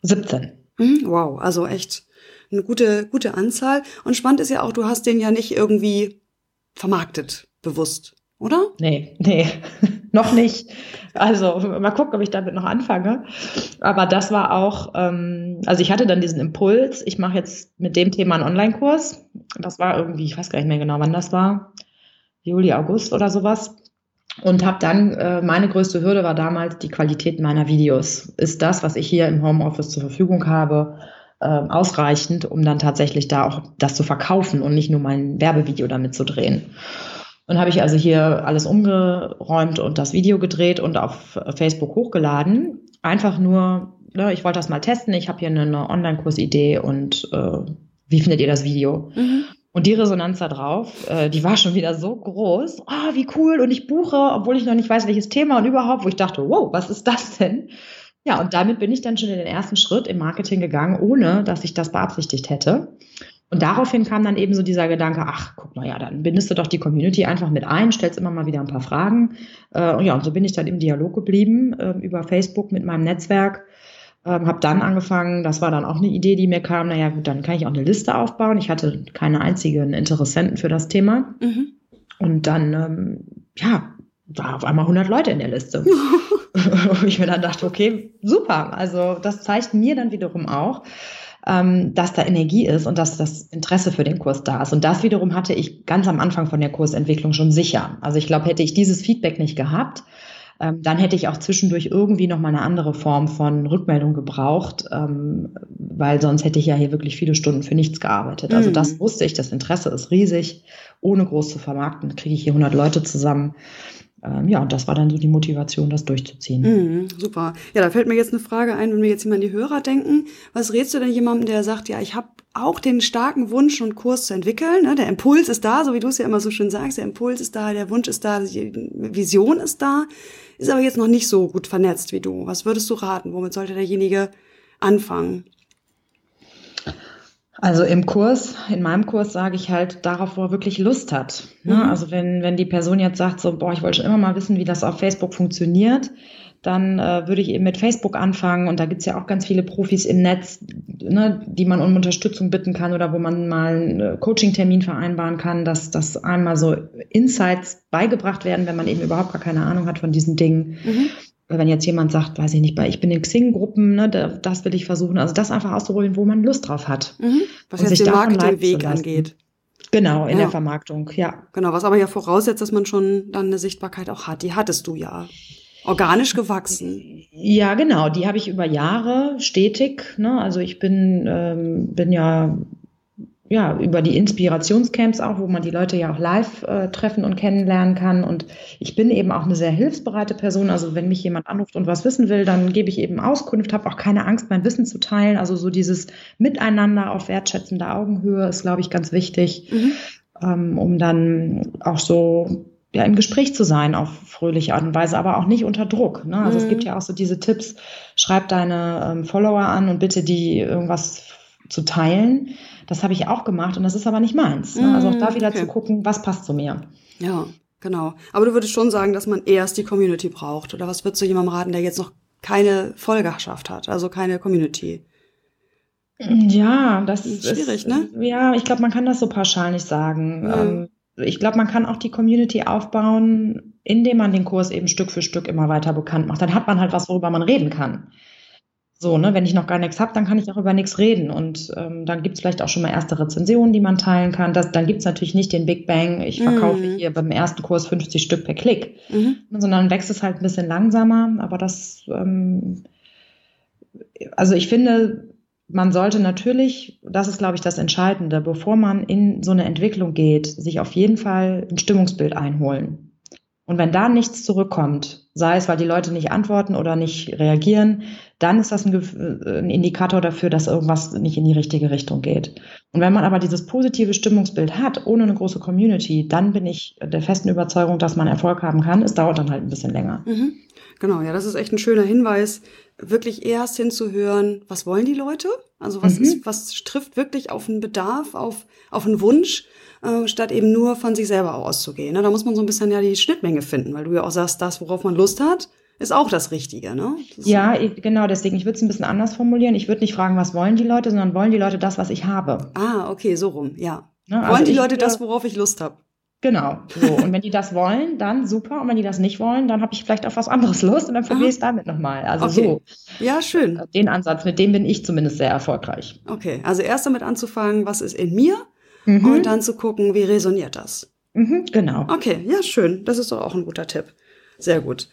17. Mhm, wow, also echt eine gute, gute Anzahl. Und spannend ist ja auch, du hast den ja nicht irgendwie vermarktet, bewusst, oder? Nee, nee, noch nicht. Also mal gucken, ob ich damit noch anfange. Aber das war auch, ähm, also ich hatte dann diesen Impuls, ich mache jetzt mit dem Thema einen Online-Kurs. Das war irgendwie, ich weiß gar nicht mehr genau, wann das war, Juli, August oder sowas. Und habe dann, äh, meine größte Hürde war damals die Qualität meiner Videos. Ist das, was ich hier im Homeoffice zur Verfügung habe, äh, ausreichend, um dann tatsächlich da auch das zu verkaufen und nicht nur mein Werbevideo damit zu drehen. Und habe ich also hier alles umgeräumt und das Video gedreht und auf Facebook hochgeladen. Einfach nur, ne, ich wollte das mal testen. Ich habe hier eine, eine Online-Kursidee und äh, wie findet ihr das Video? Mhm. Und die Resonanz da drauf, äh, die war schon wieder so groß. Oh, wie cool. Und ich buche, obwohl ich noch nicht weiß, welches Thema und überhaupt, wo ich dachte, wow, was ist das denn? Ja, und damit bin ich dann schon in den ersten Schritt im Marketing gegangen, ohne dass ich das beabsichtigt hätte. Und daraufhin kam dann eben so dieser Gedanke, ach, guck mal, ja, dann bindest du doch die Community einfach mit ein, stellst immer mal wieder ein paar Fragen. Äh, ja, und so bin ich dann im Dialog geblieben äh, über Facebook mit meinem Netzwerk. Ähm, habe dann angefangen, das war dann auch eine Idee, die mir kam, naja gut, dann kann ich auch eine Liste aufbauen. Ich hatte keine einzigen Interessenten für das Thema. Mhm. Und dann, ähm, ja, war auf einmal 100 Leute in der Liste. Wo ich mir dann dachte, okay, super. Also das zeigt mir dann wiederum auch, ähm, dass da Energie ist und dass das Interesse für den Kurs da ist. Und das wiederum hatte ich ganz am Anfang von der Kursentwicklung schon sicher. Also ich glaube, hätte ich dieses Feedback nicht gehabt, ähm, dann hätte ich auch zwischendurch irgendwie noch mal eine andere Form von Rückmeldung gebraucht, ähm, weil sonst hätte ich ja hier wirklich viele Stunden für nichts gearbeitet. Also das mhm. wusste ich, das Interesse ist riesig. Ohne groß zu vermarkten, kriege ich hier 100 Leute zusammen ähm, ja, und das war dann so die Motivation, das durchzuziehen. Mhm, super. Ja, da fällt mir jetzt eine Frage ein, wenn wir jetzt immer an die Hörer denken. Was rätst du denn jemandem, der sagt, ja, ich habe auch den starken Wunsch, einen Kurs zu entwickeln. Ne? Der Impuls ist da, so wie du es ja immer so schön sagst. Der Impuls ist da, der Wunsch ist da, die Vision ist da, ist aber jetzt noch nicht so gut vernetzt wie du. Was würdest du raten? Womit sollte derjenige anfangen? Also im Kurs, in meinem Kurs sage ich halt darauf, wo er wirklich Lust hat. Ne? Mhm. Also wenn, wenn die Person jetzt sagt, so, boah, ich wollte schon immer mal wissen, wie das auf Facebook funktioniert, dann äh, würde ich eben mit Facebook anfangen. Und da gibt's ja auch ganz viele Profis im Netz, ne, die man um Unterstützung bitten kann oder wo man mal einen äh, Coaching-Termin vereinbaren kann, dass, dass einmal so Insights beigebracht werden, wenn man eben überhaupt gar keine Ahnung hat von diesen Dingen. Mhm wenn jetzt jemand sagt, weiß ich nicht, ich bin in Xing-Gruppen, ne, das will ich versuchen. Also das einfach auszuprobieren, wo man Lust drauf hat. Mhm. Was jetzt den Marketingweg angeht. Genau, in ja. der Vermarktung, ja. Genau, was aber ja voraussetzt, dass man schon dann eine Sichtbarkeit auch hat. Die hattest du ja. Organisch gewachsen. Ja, genau. Die habe ich über Jahre stetig. Ne? Also ich bin, ähm, bin ja ja, über die Inspirationscamps auch, wo man die Leute ja auch live äh, treffen und kennenlernen kann. Und ich bin eben auch eine sehr hilfsbereite Person. Also wenn mich jemand anruft und was wissen will, dann gebe ich eben Auskunft, habe auch keine Angst, mein Wissen zu teilen. Also so dieses Miteinander auf wertschätzender Augenhöhe ist, glaube ich, ganz wichtig, mhm. ähm, um dann auch so ja, im Gespräch zu sein auf fröhliche Art und Weise, aber auch nicht unter Druck. Ne? Also mhm. es gibt ja auch so diese Tipps, schreib deine ähm, Follower an und bitte die irgendwas zu teilen. Das habe ich auch gemacht und das ist aber nicht meins. Ne? Also auch da mm, wieder okay. zu gucken, was passt zu mir. Ja, genau. Aber du würdest schon sagen, dass man erst die Community braucht. Oder was würdest du jemandem raten, der jetzt noch keine Folgerschaft hat, also keine Community? Ja, das ist schwierig, ist, ne? Ja, ich glaube, man kann das so pauschal nicht sagen. Mhm. ich glaube, man kann auch die Community aufbauen, indem man den Kurs eben Stück für Stück immer weiter bekannt macht. Dann hat man halt was, worüber man reden kann. So, ne, wenn ich noch gar nichts habe, dann kann ich auch über nichts reden. Und ähm, dann gibt es vielleicht auch schon mal erste Rezensionen, die man teilen kann. Das, dann gibt es natürlich nicht den Big Bang, ich verkaufe mhm. hier beim ersten Kurs 50 Stück per Klick, mhm. sondern wächst es halt ein bisschen langsamer. Aber das, ähm, also ich finde, man sollte natürlich, das ist, glaube ich, das Entscheidende, bevor man in so eine Entwicklung geht, sich auf jeden Fall ein Stimmungsbild einholen. Und wenn da nichts zurückkommt, sei es, weil die Leute nicht antworten oder nicht reagieren, dann ist das ein, äh, ein, Indikator dafür, dass irgendwas nicht in die richtige Richtung geht. Und wenn man aber dieses positive Stimmungsbild hat, ohne eine große Community, dann bin ich der festen Überzeugung, dass man Erfolg haben kann. Es dauert dann halt ein bisschen länger. Mhm. Genau, ja, das ist echt ein schöner Hinweis, wirklich erst hinzuhören, was wollen die Leute? Also was mhm. ist, was trifft wirklich auf einen Bedarf, auf, auf einen Wunsch? Äh, statt eben nur von sich selber auszugehen. Ne? Da muss man so ein bisschen ja die Schnittmenge finden, weil du ja auch sagst, das, worauf man Lust hat, ist auch das Richtige, ne? Das ja, genau, deswegen, ich würde es ein bisschen anders formulieren. Ich würde nicht fragen, was wollen die Leute, sondern wollen die Leute das, was ich habe. Ah, okay, so rum, ja. Ne? Also wollen die Leute das, worauf ich Lust habe? Genau. So. Und wenn die das wollen, dann super. Und wenn die das nicht wollen, dann habe ich vielleicht auf was anderes Lust und dann probiere ich es damit nochmal. Also okay. so. Ja, schön. Den Ansatz, mit dem bin ich zumindest sehr erfolgreich. Okay, also erst damit anzufangen, was ist in mir mhm. und dann zu gucken, wie resoniert das. Mhm, genau. Okay, ja, schön. Das ist doch auch ein guter Tipp. Sehr gut.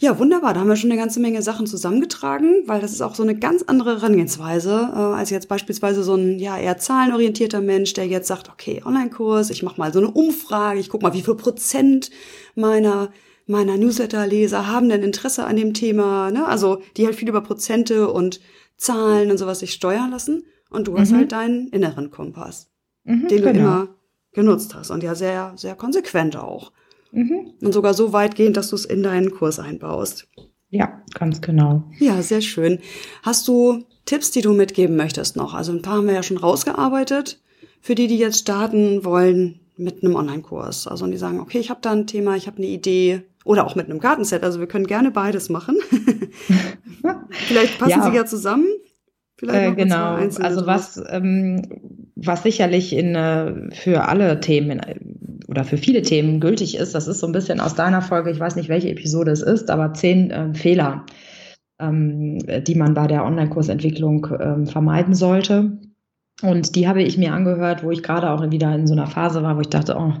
Ja, wunderbar. Da haben wir schon eine ganze Menge Sachen zusammengetragen, weil das ist auch so eine ganz andere Herangehensweise äh, als jetzt beispielsweise so ein ja eher zahlenorientierter Mensch, der jetzt sagt, okay, Online-Kurs, ich mache mal so eine Umfrage, ich guck mal, wie viel Prozent meiner meiner Newsletter-Leser haben denn Interesse an dem Thema, ne? Also die halt viel über Prozente und Zahlen und sowas sich steuern lassen. Und du mhm. hast halt deinen inneren Kompass, mhm, den du genau. immer genutzt hast und ja sehr, sehr konsequent auch. Mhm. Und sogar so weitgehend, dass du es in deinen Kurs einbaust. Ja, ganz genau. Ja, sehr schön. Hast du Tipps, die du mitgeben möchtest noch? Also ein paar haben wir ja schon rausgearbeitet. für die, die jetzt starten wollen mit einem Online-Kurs? Also und die sagen, okay, ich habe da ein Thema, ich habe eine Idee oder auch mit einem Gartenset. Also wir können gerne beides machen. Vielleicht passen ja. sie ja zusammen. Äh, genau. Also was, ähm, was sicherlich in, äh, für alle Themen äh, oder für viele Themen gültig ist, das ist so ein bisschen aus deiner Folge, ich weiß nicht, welche Episode es ist, aber zehn äh, Fehler, ähm, die man bei der Online-Kursentwicklung ähm, vermeiden sollte. Und die habe ich mir angehört, wo ich gerade auch wieder in so einer Phase war, wo ich dachte, oh,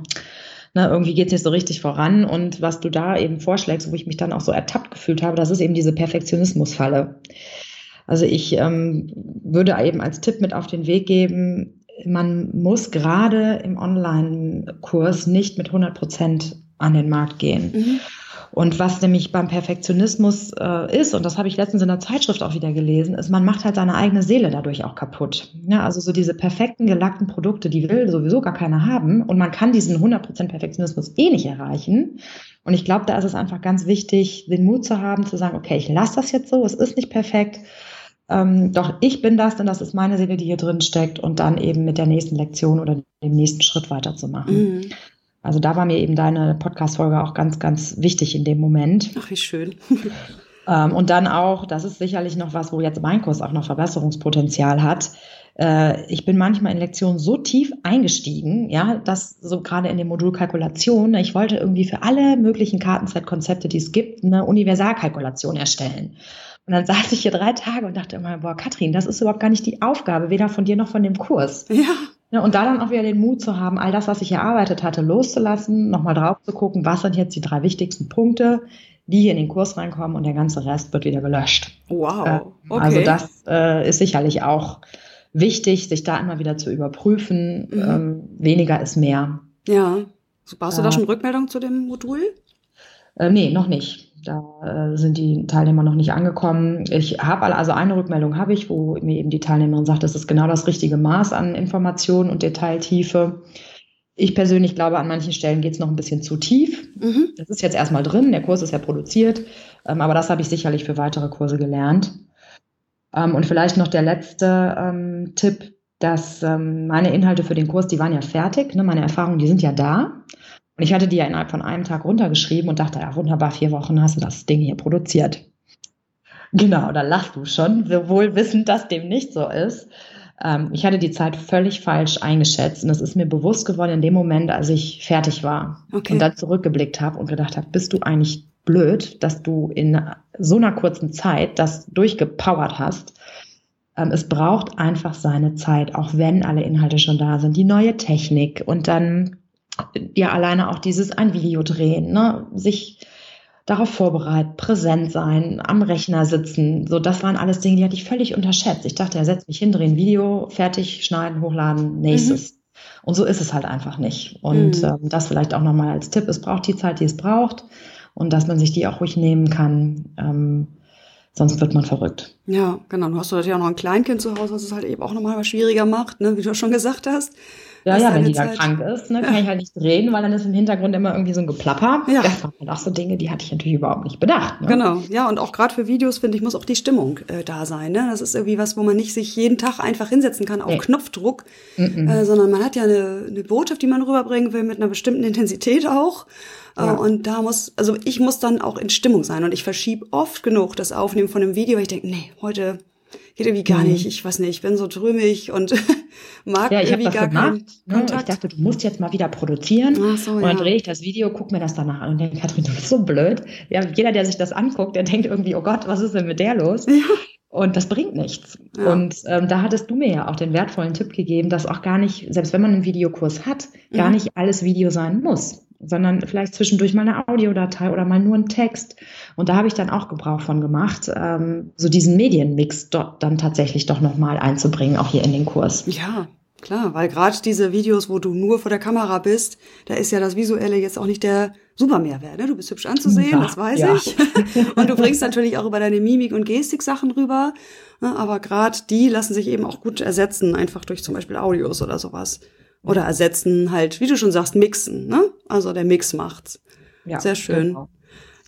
na, ne, irgendwie geht es nicht so richtig voran. Und was du da eben vorschlägst, wo ich mich dann auch so ertappt gefühlt habe, das ist eben diese Perfektionismusfalle. Also ich ähm, würde eben als Tipp mit auf den Weg geben, man muss gerade im Online-Kurs nicht mit 100 Prozent an den Markt gehen. Mhm. Und was nämlich beim Perfektionismus äh, ist, und das habe ich letztens in der Zeitschrift auch wieder gelesen, ist, man macht halt seine eigene Seele dadurch auch kaputt. Ja, also so diese perfekten, gelackten Produkte, die will sowieso gar keiner haben. Und man kann diesen 100% Perfektionismus eh nicht erreichen. Und ich glaube, da ist es einfach ganz wichtig, den Mut zu haben, zu sagen, okay, ich lasse das jetzt so, es ist nicht perfekt. Ähm, doch ich bin das, denn das ist meine Seele, die hier drin steckt und dann eben mit der nächsten Lektion oder dem nächsten Schritt weiterzumachen. Mhm. Also da war mir eben deine Podcast-Folge auch ganz, ganz wichtig in dem Moment. Ach, wie schön. ähm, und dann auch, das ist sicherlich noch was, wo jetzt mein Kurs auch noch Verbesserungspotenzial hat. Äh, ich bin manchmal in Lektionen so tief eingestiegen, ja, dass so gerade in dem Modul Kalkulation, ich wollte irgendwie für alle möglichen Kartenset-Konzepte, die es gibt, eine Universalkalkulation erstellen. Und dann saß ich hier drei Tage und dachte immer, boah, Katrin, das ist überhaupt gar nicht die Aufgabe, weder von dir noch von dem Kurs. Ja. Ja, und da dann auch wieder den Mut zu haben, all das, was ich erarbeitet hatte, loszulassen, nochmal drauf zu gucken, was sind jetzt die drei wichtigsten Punkte, die hier in den Kurs reinkommen und der ganze Rest wird wieder gelöscht. Wow. Äh, okay. Also das äh, ist sicherlich auch wichtig, sich da immer wieder zu überprüfen. Mhm. Ähm, weniger ist mehr. Ja. So, baust du da schon Rückmeldung zu dem Modul? Äh, nee, noch nicht. Da äh, sind die Teilnehmer noch nicht angekommen. Ich habe also eine Rückmeldung habe ich, wo mir eben die Teilnehmerin sagt, das ist genau das richtige Maß an Information und Detailtiefe. Ich persönlich glaube, an manchen Stellen geht es noch ein bisschen zu tief. Mhm. Das ist jetzt erstmal drin, der Kurs ist ja produziert, ähm, aber das habe ich sicherlich für weitere Kurse gelernt. Ähm, und vielleicht noch der letzte ähm, Tipp, dass meine Inhalte für den Kurs, die waren ja fertig, ne? meine Erfahrungen, die sind ja da. Und ich hatte die ja innerhalb von einem Tag runtergeschrieben und dachte, ja, wunderbar, vier Wochen hast du das Ding hier produziert. Genau, da lachst du schon, wohl wissend, dass dem nicht so ist. Ähm, ich hatte die Zeit völlig falsch eingeschätzt und es ist mir bewusst geworden in dem Moment, als ich fertig war okay. und dann zurückgeblickt habe und gedacht habe, bist du eigentlich blöd, dass du in so einer kurzen Zeit das durchgepowert hast. Ähm, es braucht einfach seine Zeit, auch wenn alle Inhalte schon da sind, die neue Technik und dann ja alleine auch dieses ein Video drehen, ne? sich darauf vorbereiten, präsent sein, am Rechner sitzen. So, das waren alles Dinge, die hatte ich völlig unterschätzt. Ich dachte, er setzt mich hin, drehen Video, fertig, schneiden, hochladen, nächstes. Mhm. Und so ist es halt einfach nicht. Und mhm. ähm, das vielleicht auch nochmal als Tipp. Es braucht die Zeit, die es braucht. Und dass man sich die auch ruhig nehmen kann. Ähm, sonst wird man verrückt. Ja, genau. Du hast natürlich auch noch ein Kleinkind zu Hause, was es halt eben auch nochmal schwieriger macht, ne? wie du schon gesagt hast. Ja, ja, wenn die dann krank ist, ne, kann ich halt nicht reden, weil dann ist im Hintergrund immer irgendwie so ein Geplapper. Ja. Das waren halt auch so Dinge, die hatte ich natürlich überhaupt nicht bedacht. Ne? Genau, ja, und auch gerade für Videos, finde ich, muss auch die Stimmung äh, da sein. Ne? Das ist irgendwie was, wo man nicht sich jeden Tag einfach hinsetzen kann auf nee. Knopfdruck, mm -mm. Äh, sondern man hat ja eine, eine Botschaft, die man rüberbringen will, mit einer bestimmten Intensität auch. Äh, ja. Und da muss, also ich muss dann auch in Stimmung sein. Und ich verschiebe oft genug das Aufnehmen von einem Video, weil ich denke, nee, heute geht irgendwie gar mhm. nicht. Ich weiß nicht, ich bin so drömig und mag ja, irgendwie gar keinen ne? Kontakt. Ich dachte, du musst jetzt mal wieder produzieren. Ach so, und dann ja. drehe ich das Video, guck mir das danach an und denke, Katrin, du bist so blöd. Ja, jeder, der sich das anguckt, der denkt irgendwie, oh Gott, was ist denn mit der los? Ja. Und das bringt nichts. Ja. Und ähm, da hattest du mir ja auch den wertvollen Tipp gegeben, dass auch gar nicht, selbst wenn man einen Videokurs hat, gar mhm. nicht alles Video sein muss sondern vielleicht zwischendurch mal eine Audiodatei oder mal nur ein Text. Und da habe ich dann auch Gebrauch von gemacht, ähm, so diesen Medienmix dort dann tatsächlich doch nochmal einzubringen, auch hier in den Kurs. Ja, klar, weil gerade diese Videos, wo du nur vor der Kamera bist, da ist ja das Visuelle jetzt auch nicht der super Mehrwert. Ne? Du bist hübsch anzusehen, ja, das weiß ja. ich. Und du bringst natürlich auch über deine Mimik und Gestik Sachen rüber. Ne? Aber gerade die lassen sich eben auch gut ersetzen, einfach durch zum Beispiel Audios oder sowas. Oder ersetzen halt, wie du schon sagst, mixen, ne? Also der Mix macht's. Ja, Sehr schön. Genau.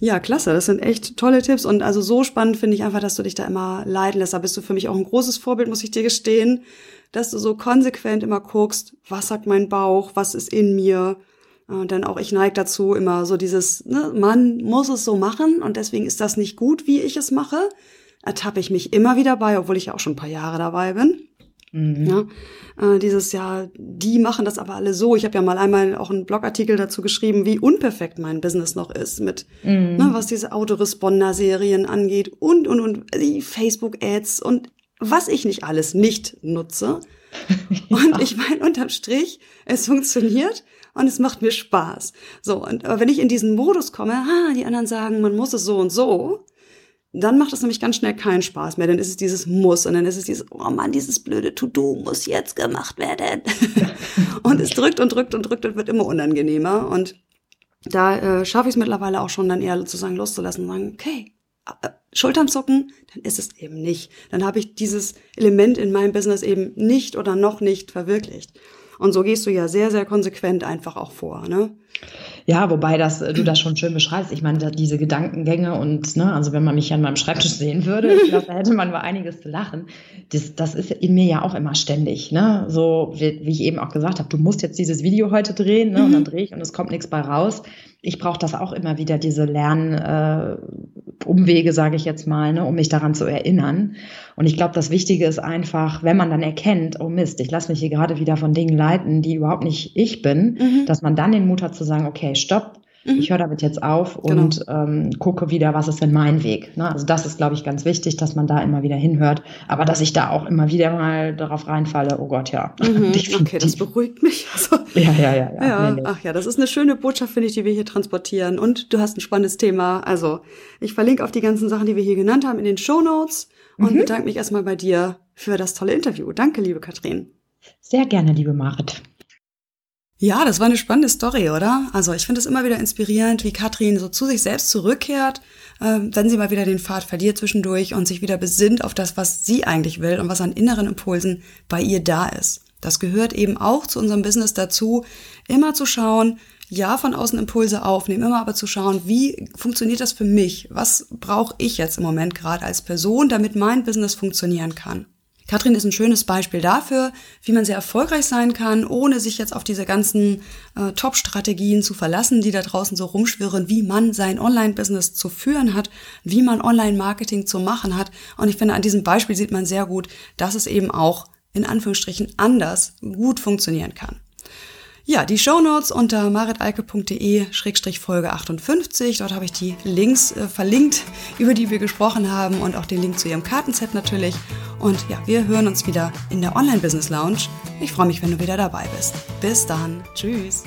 Ja, klasse. Das sind echt tolle Tipps. Und also so spannend finde ich einfach, dass du dich da immer leiden lässt. Da bist du für mich auch ein großes Vorbild, muss ich dir gestehen. dass du so konsequent immer guckst, was sagt mein Bauch, was ist in mir. Äh, denn auch ich neige dazu immer so dieses, ne, man muss es so machen und deswegen ist das nicht gut, wie ich es mache. Ertappe ich mich immer wieder bei, obwohl ich ja auch schon ein paar Jahre dabei bin. Mhm. Ja, äh, dieses Jahr, die machen das aber alle so. Ich habe ja mal einmal auch einen Blogartikel dazu geschrieben, wie unperfekt mein Business noch ist mit, mhm. ne, was diese Autoresponder-Serien angeht und, und, und die Facebook-Ads und was ich nicht alles nicht nutze. ja. Und ich meine, unterm Strich, es funktioniert und es macht mir Spaß. So, und wenn ich in diesen Modus komme, ah, die anderen sagen, man muss es so und so, dann macht es nämlich ganz schnell keinen Spaß mehr. Dann ist es dieses Muss und dann ist es dieses, oh Mann, dieses blöde To-Do muss jetzt gemacht werden. und es drückt und drückt und drückt und wird immer unangenehmer. Und da äh, schaffe ich es mittlerweile auch schon dann eher sozusagen loszulassen und sagen, okay, äh, Schultern zucken, dann ist es eben nicht. Dann habe ich dieses Element in meinem Business eben nicht oder noch nicht verwirklicht. Und so gehst du ja sehr, sehr konsequent einfach auch vor, ne? Ja, wobei das, äh, du das schon schön beschreibst. Ich meine, diese Gedankengänge und, ne, also wenn man mich an meinem Schreibtisch sehen würde, ich glaube, da hätte man mal einiges zu lachen. Das, das ist in mir ja auch immer ständig, ne? So, wie, wie ich eben auch gesagt habe, du musst jetzt dieses Video heute drehen, ne? Und dann mhm. drehe ich und es kommt nichts bei raus. Ich brauche das auch immer wieder, diese Lern, äh, sage ich jetzt mal, ne, um mich daran zu erinnern. Und ich glaube, das Wichtige ist einfach, wenn man dann erkennt, oh Mist, ich lasse mich hier gerade wieder von Dingen leiten, die überhaupt nicht ich bin, mhm. dass man dann den Mut hat zu sagen, okay, stopp, mhm. ich höre damit jetzt auf genau. und ähm, gucke wieder, was ist denn mein Weg. Ne? Also das ist, glaube ich, ganz wichtig, dass man da immer wieder hinhört. Aber dass ich da auch immer wieder mal darauf reinfalle, oh Gott, ja. Mhm. Okay, das beruhigt mich. Also, ja, ja, ja. ja. ja. Nee, nee. Ach ja, das ist eine schöne Botschaft, finde ich, die wir hier transportieren. Und du hast ein spannendes Thema. Also ich verlinke auf die ganzen Sachen, die wir hier genannt haben, in den Show Notes und mhm. bedanke mich erstmal bei dir für das tolle Interview. Danke, liebe Katrin. Sehr gerne, liebe Marit. Ja, das war eine spannende Story, oder? Also ich finde es immer wieder inspirierend, wie Katrin so zu sich selbst zurückkehrt, äh, wenn sie mal wieder den Pfad verliert zwischendurch und sich wieder besinnt auf das, was sie eigentlich will und was an inneren Impulsen bei ihr da ist. Das gehört eben auch zu unserem Business dazu, immer zu schauen, ja, von außen Impulse aufnehmen, immer aber zu schauen, wie funktioniert das für mich? Was brauche ich jetzt im Moment gerade als Person, damit mein Business funktionieren kann? Katrin ist ein schönes Beispiel dafür, wie man sehr erfolgreich sein kann, ohne sich jetzt auf diese ganzen äh, Top-Strategien zu verlassen, die da draußen so rumschwirren, wie man sein Online-Business zu führen hat, wie man Online-Marketing zu machen hat. Und ich finde, an diesem Beispiel sieht man sehr gut, dass es eben auch in Anführungsstrichen anders gut funktionieren kann. Ja, die Shownotes unter maritalke.de-folge 58. Dort habe ich die Links äh, verlinkt, über die wir gesprochen haben und auch den Link zu ihrem Kartenset natürlich. Und ja, wir hören uns wieder in der Online-Business Lounge. Ich freue mich, wenn du wieder dabei bist. Bis dann. Tschüss.